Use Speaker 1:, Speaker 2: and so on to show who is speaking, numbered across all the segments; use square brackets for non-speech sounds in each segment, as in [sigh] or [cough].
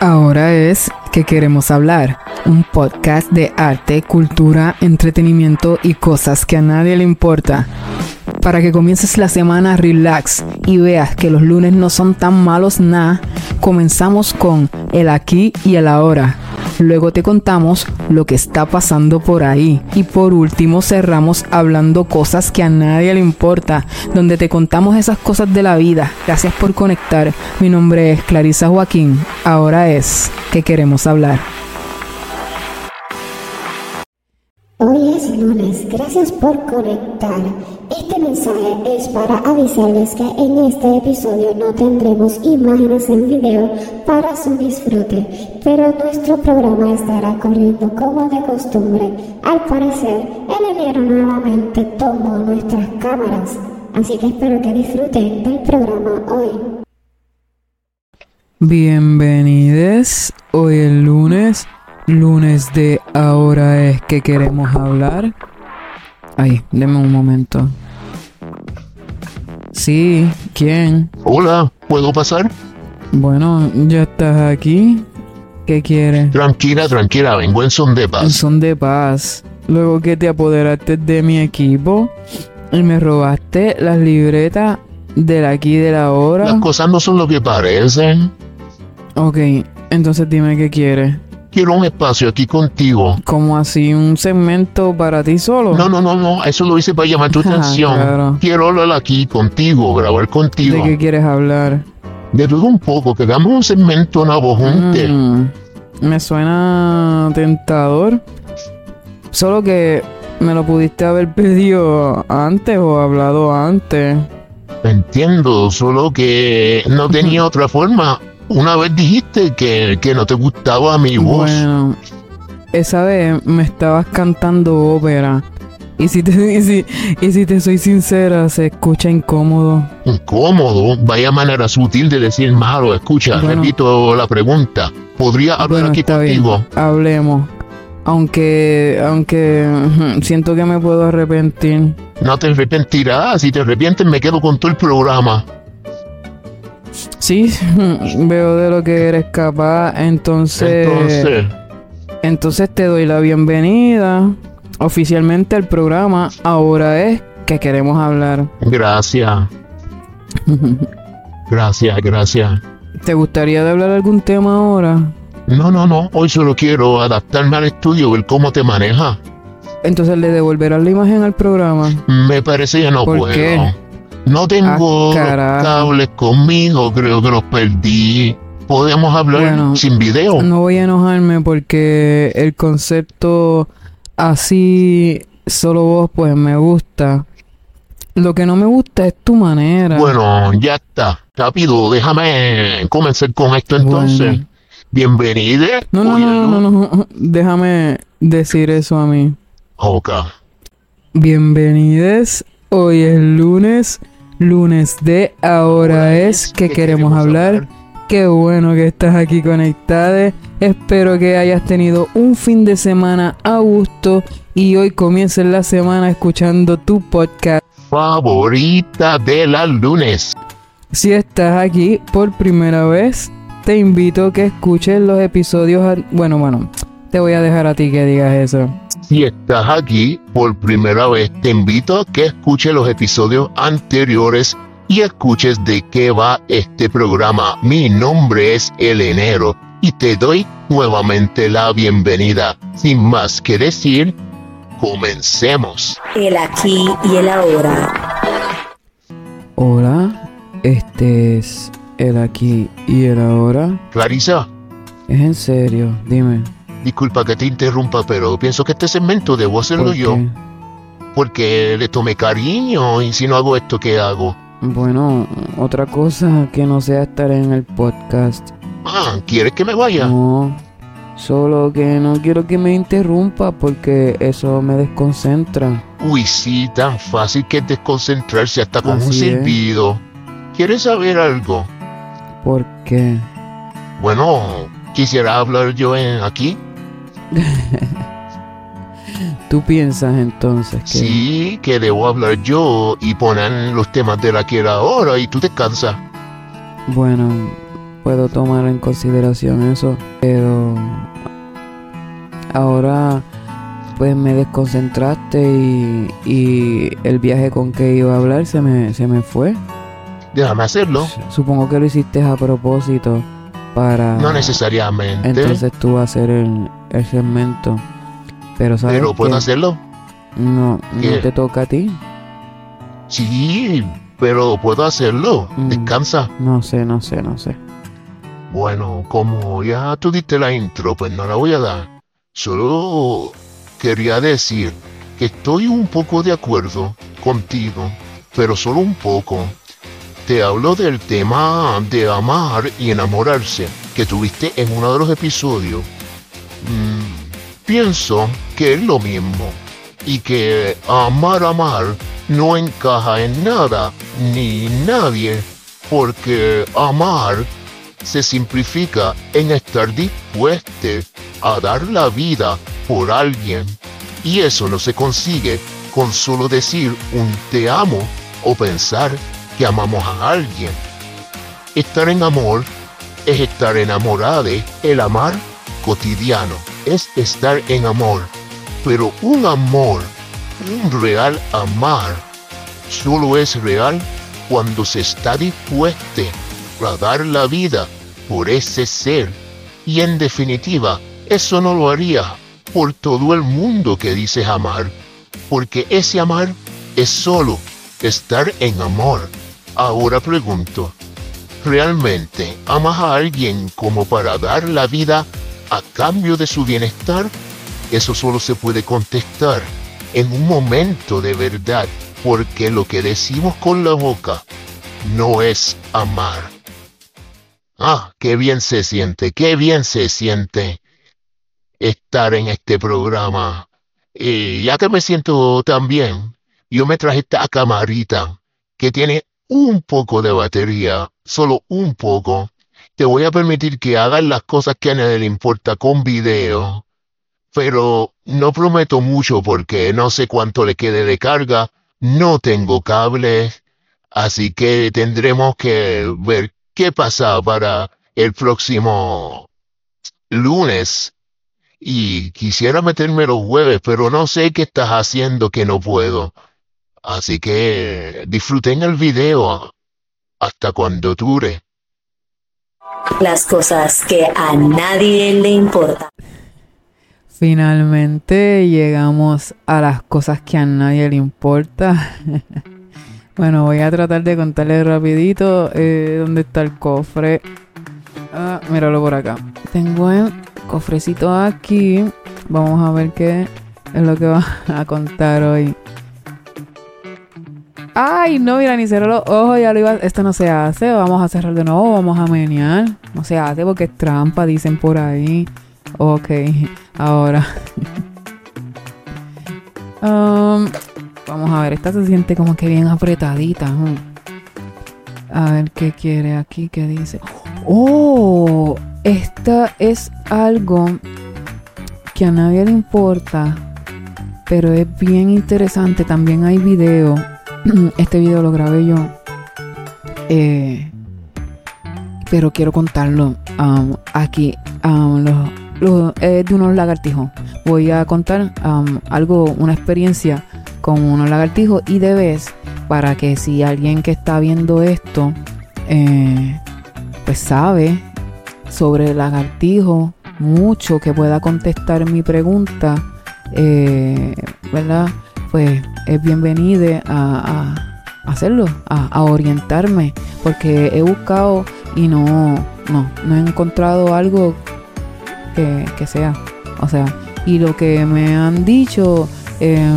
Speaker 1: Ahora es que queremos hablar, un podcast de arte, cultura, entretenimiento y cosas que a nadie le importa. Para que comiences la semana relax y veas que los lunes no son tan malos nada, comenzamos con el aquí y el ahora. Luego te contamos lo que está pasando por ahí. Y por último cerramos hablando cosas que a nadie le importa, donde te contamos esas cosas de la vida. Gracias por conectar. Mi nombre es Clarisa Joaquín. Ahora es que queremos hablar.
Speaker 2: Lunes, gracias por conectar. Este mensaje es para avisarles que en este episodio no tendremos imágenes en video para su disfrute, pero nuestro programa estará corriendo como de costumbre. Al parecer, el nuevamente tomó nuestras cámaras, así que espero que disfruten del programa hoy.
Speaker 1: Bienvenidos, hoy es lunes lunes de ahora es que queremos hablar. Ay, deme un momento. Sí, ¿quién?
Speaker 3: Hola, ¿puedo pasar?
Speaker 1: Bueno, ya estás aquí. ¿Qué quieres?
Speaker 3: Tranquila, tranquila, vengo en son de
Speaker 1: En
Speaker 3: paz.
Speaker 1: son de paz. Luego que te apoderaste de mi equipo y me robaste las libretas del aquí y de la hora.
Speaker 3: Las cosas no son lo que parecen.
Speaker 1: Ok, entonces dime qué quieres.
Speaker 3: Quiero un espacio aquí contigo.
Speaker 1: ¿Como así un segmento para ti solo?
Speaker 3: No, no, no, no, eso lo hice para llamar tu [laughs]
Speaker 1: Ah,
Speaker 3: atención.
Speaker 1: claro.
Speaker 3: Quiero hablar aquí contigo, grabar contigo.
Speaker 1: ¿De qué quieres hablar?
Speaker 3: De todo un poco, que hagamos un segmento nuevo juntos.
Speaker 1: Mm, me suena tentador. Solo que me lo pudiste haber [laughs] pedido antes o hablado antes.
Speaker 3: Entiendo, solo que no tenía [laughs] otra forma. Una vez dijiste que, que no te gustaba mi voz.
Speaker 1: Bueno, esa vez me estabas cantando ópera. Y si, te, [laughs] y, si, y si te soy sincera, se escucha incómodo.
Speaker 3: Incómodo, vaya manera sutil de decir malo. Escucha,
Speaker 1: Bueno.
Speaker 3: repito la pregunta. ¿Podría hablar
Speaker 1: Bueno,
Speaker 3: aquí
Speaker 1: está
Speaker 3: contigo?
Speaker 1: bien. Hablemos. Aunque, aunque [laughs] siento que me puedo arrepentir.
Speaker 3: No te arrepentirás. Si te arrepientes, me quedo con todo el programa.
Speaker 1: Sí, [laughs] veo de lo que eres capaz. Entonces,
Speaker 3: Entonces,
Speaker 1: entonces te doy la bienvenida oficialmente al programa. Ahora es que queremos hablar.
Speaker 3: gracias, [laughs] gracias, gracias.
Speaker 1: ¿Te gustaría de hablar algún tema ahora?
Speaker 3: No, no, no. Hoy solo quiero adaptarme al estudio, ver cómo te maneja.
Speaker 1: Entonces le devolverás la imagen al programa.
Speaker 3: Me parece que no
Speaker 1: ¿Por
Speaker 3: puedo.
Speaker 1: qué?
Speaker 3: No tengo
Speaker 1: Ah,
Speaker 3: los cables conmigo. Creo que los perdí. Podemos hablar
Speaker 1: Bueno,
Speaker 3: sin video.
Speaker 1: No voy a enojarme porque el concepto así, solo vos, pues me gusta. Lo que no me gusta es tu manera.
Speaker 3: Bueno, ya está. Rápido, déjame comenzar con esto entonces.
Speaker 1: Bueno.
Speaker 3: Bienvenida.
Speaker 1: No, no, no, no, no, no. Déjame decir eso a mí.
Speaker 3: Ok.
Speaker 1: Bienvenidos. Hoy es lunes. Lunes de Ahora es que queremos hablar. Qué bueno que estás aquí conectada. Espero que hayas tenido un fin de semana a gusto y hoy comiences la semana escuchando tu podcast.
Speaker 3: Favorita de las lunes.
Speaker 1: Si estás aquí por primera vez, te invito a que escuches los episodios. Bueno, bueno, te voy a dejar a ti que digas eso.
Speaker 3: Si estás aquí por primera vez, te invito a que escuches los episodios anteriores y escuches de qué va este programa. Mi nombre es El Enero y te doy nuevamente la bienvenida. Sin más que decir, comencemos.
Speaker 4: El aquí y el ahora.
Speaker 1: Hola, este es el aquí y el ahora.
Speaker 3: Clarisa,
Speaker 1: Es en serio, dime.
Speaker 3: Disculpa que te interrumpa, pero pienso que este segmento debo hacerlo
Speaker 1: ¿por
Speaker 3: yo, porque le tomé cariño y si no hago esto, ¿qué hago?
Speaker 1: Bueno, otra cosa que no sea estar en el podcast.
Speaker 3: Ah, ¿quieres que me vaya?
Speaker 1: No, solo que no quiero que me interrumpa porque eso me desconcentra.
Speaker 3: Uy, sí, tan fácil que es desconcentrarse hasta con un
Speaker 1: Así
Speaker 3: silbido. ¿Quieres saber algo?
Speaker 1: ¿Por qué?
Speaker 3: Bueno, quisiera hablar yo en aquí.
Speaker 1: ¿Tú piensas entonces que...
Speaker 3: Sí, que debo hablar yo y poner los temas de la que era ahora y tú te cansas.
Speaker 1: Bueno,
Speaker 5: puedo tomar en consideración eso, pero ahora pues me desconcentraste y, y el viaje con que iba a hablar se me, se me fue.
Speaker 3: Déjame hacerlo.
Speaker 5: Supongo que lo hiciste a propósito para...
Speaker 3: No necesariamente.
Speaker 5: Entonces tú vas a hacer el, el segmento. Pero ¿sabes
Speaker 3: Pero puedo hacerlo.
Speaker 5: No,
Speaker 3: ¿Qué?
Speaker 5: no te toca a ti.
Speaker 3: Sí, pero puedo hacerlo.
Speaker 5: Mm.
Speaker 3: Descansa.
Speaker 5: No sé, no sé, no sé.
Speaker 3: Bueno, como ya tú diste la intro, pues no la voy a dar. Solo quería decir que estoy un poco de acuerdo contigo, pero solo un poco. Te hablo del tema de amar y enamorarse que tuviste en uno de los episodios. Mm, pienso que es lo mismo y que amar, amar no encaja en nada ni nadie, porque amar se simplifica en estar dispuesto a dar la vida por alguien. Y eso no se consigue con solo decir un te amo o pensar que amamos a alguien. Estar en amor es estar enamorado, el amar cotidiano es estar en amor. Pero un amor, un real amar, solo es real cuando se está dispuesto a dar la vida por ese ser. Y en definitiva, eso no lo haría por todo el mundo que dices amar, porque ese amar es solo estar en amor. Ahora pregunto, ¿realmente amas a alguien como para dar la vida a cambio de su bienestar? Eso solo se puede contestar en un momento de verdad, porque lo que decimos con la boca no es amar. Ah, qué bien se siente, qué bien se siente estar en este programa. Y ya que me siento tan bien, yo me traje esta camarita que tiene un poco de batería, solo un poco. Te voy a permitir que hagas las cosas que a nadie le importa con video, pero no prometo mucho porque no sé cuánto le quede de carga, no tengo cables, así que tendremos que ver qué pasa para el próximo lunes. Y quisiera meterme los jueves, pero no sé qué estás haciendo que no puedo. Así que disfruten el video hasta cuando dure.
Speaker 4: Las cosas que a nadie le importan.
Speaker 1: Finalmente llegamos a las cosas que a nadie le importa. [laughs] bueno, voy a tratar de contarles rapidito eh, dónde está el cofre. Ah, míralo por acá. Tengo el cofrecito aquí. Vamos a ver qué es lo que va [laughs] a contar hoy. Ay, no, mira, ni cerró los ojos, ya lo iba. Esto no se hace. Vamos a cerrar de nuevo, vamos a menear. No se hace porque es trampa, dicen por ahí. Ok, [laughs] ahora. [laughs] Um, vamos a ver, esta se siente como que bien apretadita. A ver qué quiere aquí, qué dice. Oh, esta es algo que a nadie le importa, pero es bien interesante. También hay video. [clears throat] Este video lo grabé yo. Eh, pero quiero contarlo um, aquí. Um, lo- es de unos lagartijos. Voy a contar um, algo, una experiencia con unos lagartijos y de vez para que si alguien que está viendo esto eh, pues sabe sobre lagartijos mucho que pueda contestar mi pregunta eh, verdad pues es bienvenido a, a hacerlo a, orientarme porque he buscado y no no no he encontrado algo que, que sea o sea y lo que me han dicho eh,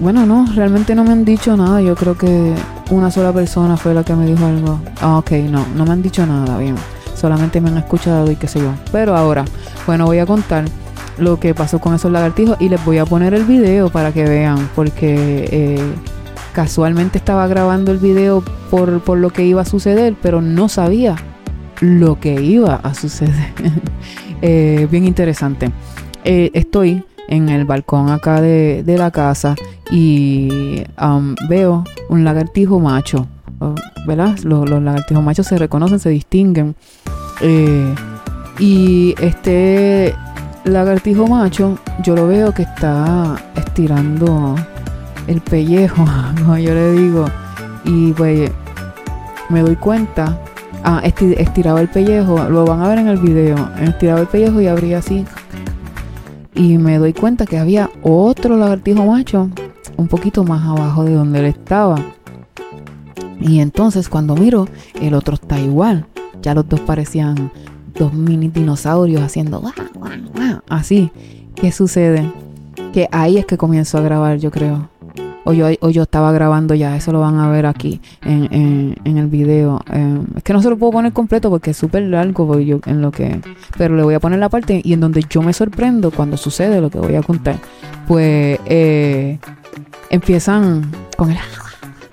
Speaker 1: bueno, no, realmente no me han dicho nada. Yo creo que una sola persona fue la que me dijo algo. Ah, ok, no, no me han dicho nada, bien. Solamente me han escuchado y qué sé yo. Pero ahora, bueno, voy a contar lo que pasó con esos lagartijos y les voy a poner el video para que vean, porque eh, casualmente estaba grabando el video por, por lo que iba a suceder, pero no sabía lo que iba a suceder. [laughs] Eh, bien interesante. Eh, estoy en el balcón acá de, de la casa y veo un lagartijo macho ¿verdad? Los, lagartijos machos se reconocen, se distinguen. Y este lagartijo macho, yo lo veo que está estirando el pellejo, [laughs] yo le digo. Y pues me doy cuenta. Ah, estiraba el pellejo, lo van a ver en el video. Estiraba el pellejo y abría así. Y me doy cuenta que había otro lagartijo macho un poquito más abajo de donde él estaba. Y entonces cuando miro, el otro está igual. Ya los dos parecían dos mini dinosaurios haciendo así. ¿Qué sucede? Que ahí es que comienzo a grabar, yo creo. O yo, o yo estaba grabando ya, eso lo van a ver aquí en, el video. Em, es que no se lo puedo poner completo porque es súper largo yo, en lo que. Pero le voy a poner la parte y en donde yo me sorprendo cuando sucede lo que voy a contar. Pues eh, empiezan con el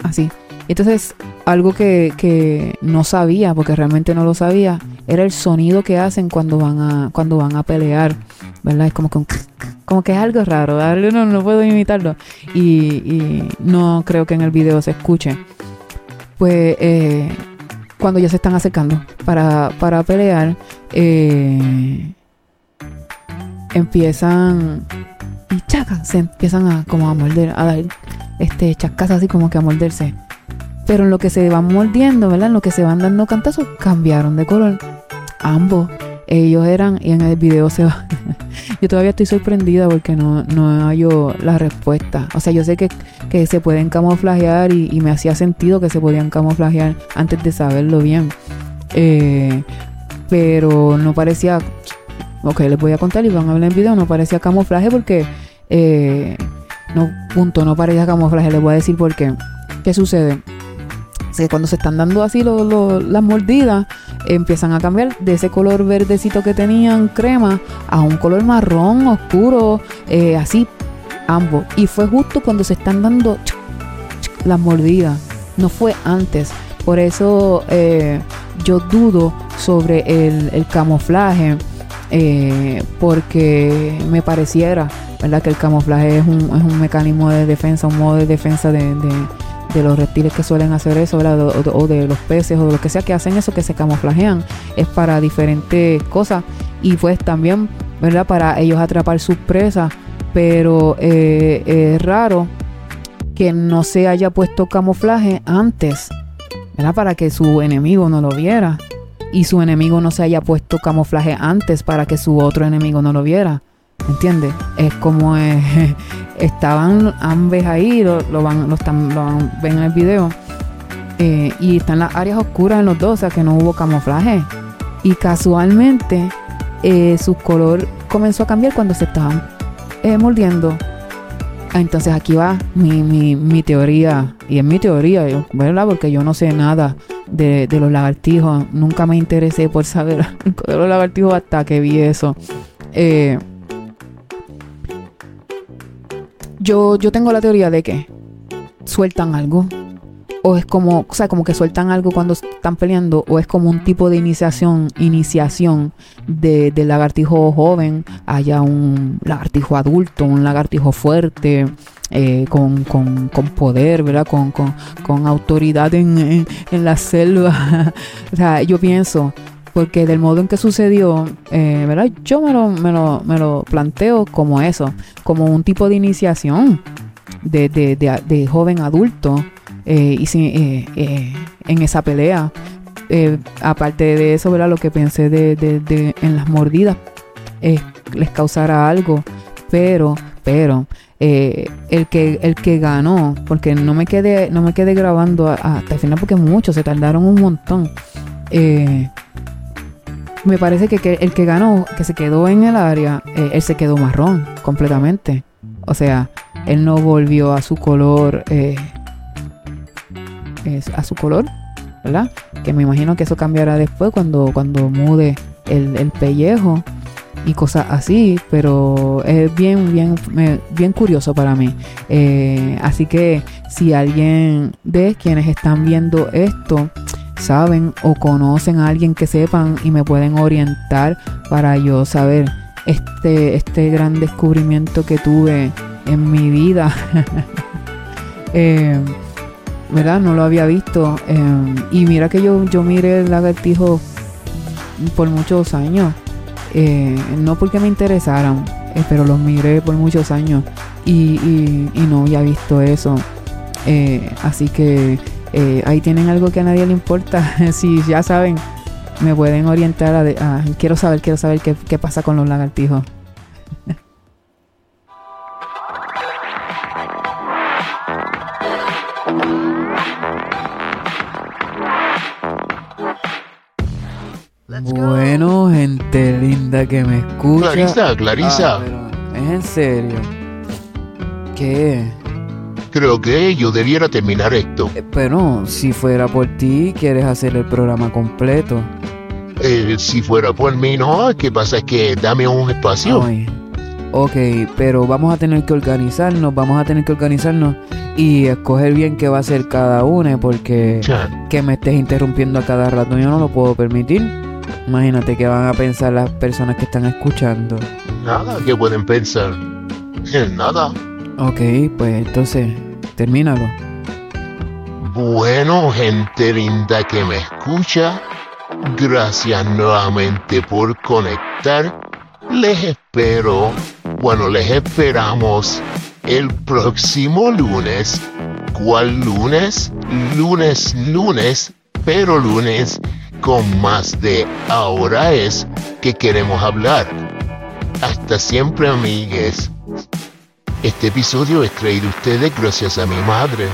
Speaker 1: así. Entonces, algo que, que no sabía, porque realmente no lo sabía, era el sonido que hacen cuando van a, cuando van a pelear, ¿verdad? Es como que como que es algo raro, no, no puedo imitarlo. Y, no creo que en el video se escuche. Pues eh, cuando ya se están acercando para, para pelear, eh, empiezan y chaca, se empiezan a como a morder, a dar este chascas así como que a morderse. Pero en lo que se van mordiendo, ¿verdad? En lo que se van dando cantazos, cambiaron de color. Ambos. Ellos eran, y en el video se va. [laughs] yo todavía estoy sorprendida porque no, no hallo la respuesta. O sea, yo sé que, se pueden camuflajear y, me hacía sentido que se podían camuflajear antes de saberlo bien. Eh, pero no parecía. Ok, les voy a contar y van a ver en video. No parecía camuflaje porque. Eh, no, punto, no parecía camuflaje. Les voy a decir por qué. ¿Qué sucede? Cuando se están dando así las mordidas, empiezan a cambiar de ese color verdecito que tenían crema a un color marrón oscuro, eh, así ambos. Y fue justo cuando se están dando las mordidas, no fue antes. Por eso eh, yo dudo sobre el, camuflaje, eh, porque me pareciera, ¿verdad? Que el camuflaje es un, es un mecanismo de defensa, un modo de defensa de de los reptiles que suelen hacer eso, O, de los peces o de lo que sea que hacen eso, que se camuflajean, es para diferentes cosas y pues también, ¿verdad? Para ellos atrapar sus presas, pero eh, es raro que no se haya puesto camuflaje antes, ¿verdad? Para que su enemigo no lo viera y su enemigo no se haya puesto camuflaje antes para que su otro enemigo no lo viera. ¿Entiendes? Es como estaban ambos ahí, lo, van, lo, están, ven en el video. Eh, y están las áreas oscuras en los dos, o sea que no hubo camuflaje. Y casualmente eh, su color comenzó a cambiar cuando se estaban eh, mordiendo. Ah, entonces aquí va mi, mi, mi, teoría, y es mi teoría, ¿verdad? Porque yo no sé nada de, de los lagartijos. Nunca me interesé por saber [laughs] de los lagartijos hasta que vi eso. Eh, yo, yo tengo la teoría de que sueltan algo. O es como, o sea, como que sueltan algo cuando están peleando. O es como un tipo de iniciación, iniciación de, lagartijo joven. Haya un lagartijo adulto, un lagartijo fuerte. Eh, con, con, con, poder, ¿verdad? Con, con autoridad en, en, la selva. [laughs] o sea, yo pienso, porque del modo en que sucedió, eh, ¿verdad? Yo me lo, me, lo, me lo planteo como eso, como un tipo de iniciación de, de, de, joven adulto eh, y eh, en esa pelea. aparte de eso, ¿verdad? Lo que pensé de, en las mordidas les causara algo, pero, pero el que el que ganó, porque no me quedé no me quedé grabando hasta el final porque muchos se tardaron un montón. Eh, me parece que, el que ganó, que se quedó en el área, eh, él se quedó marrón completamente. O sea, él no volvió a su color, eh, a su color, ¿verdad? Que me imagino que eso cambiará después cuando, cuando mude el, pellejo y cosas así, pero es bien, bien, bien curioso para mí. Eh, así que si alguien de quienes están viendo esto saben o conocen a alguien que sepan y me pueden orientar para yo saber este, este gran descubrimiento que tuve en mi vida. [laughs] Eh, ¿verdad? No lo había visto. eh, y mira que yo, yo miré el lagartijo por muchos años. eh, no porque me interesaran, eh, pero los miré por muchos años y no había visto eso. Eh, así que eh, ahí tienen algo que a nadie le importa. [laughs] si ya saben, me pueden orientar a, de- a- quiero saber, quiero saber qué, qué pasa con los lagartijos. Bueno, gente linda que me escucha.
Speaker 3: Clarisa, Clarisa,
Speaker 1: Ah, pero es en serio. ¿Qué?
Speaker 3: Creo que yo debiera terminar esto.
Speaker 1: Eh, Pero si fuera por ti, quieres hacer el programa completo.
Speaker 3: Eh, si fuera por mí, no, ¿qué pasa? Es que dame un espacio.
Speaker 1: Ay. Ok, pero vamos a tener que organizarnos, vamos a tener que organizarnos y escoger bien qué va a ser cada una, porque que me estés interrumpiendo a cada rato yo no lo puedo permitir. Imagínate que van a pensar las personas que están escuchando.
Speaker 3: nada, ¿qué pueden pensar? Eh, Nada.
Speaker 1: Ok, pues entonces, termínalo.
Speaker 3: Bueno, gente linda que me escucha, gracias nuevamente por conectar. Les espero, bueno, les esperamos el próximo lunes. ¿Cuál lunes? Lunes, lunes, pero lunes con más de ahora es que queremos hablar. Hasta siempre, amigues. Este episodio es traído a ustedes gracias a mi madre.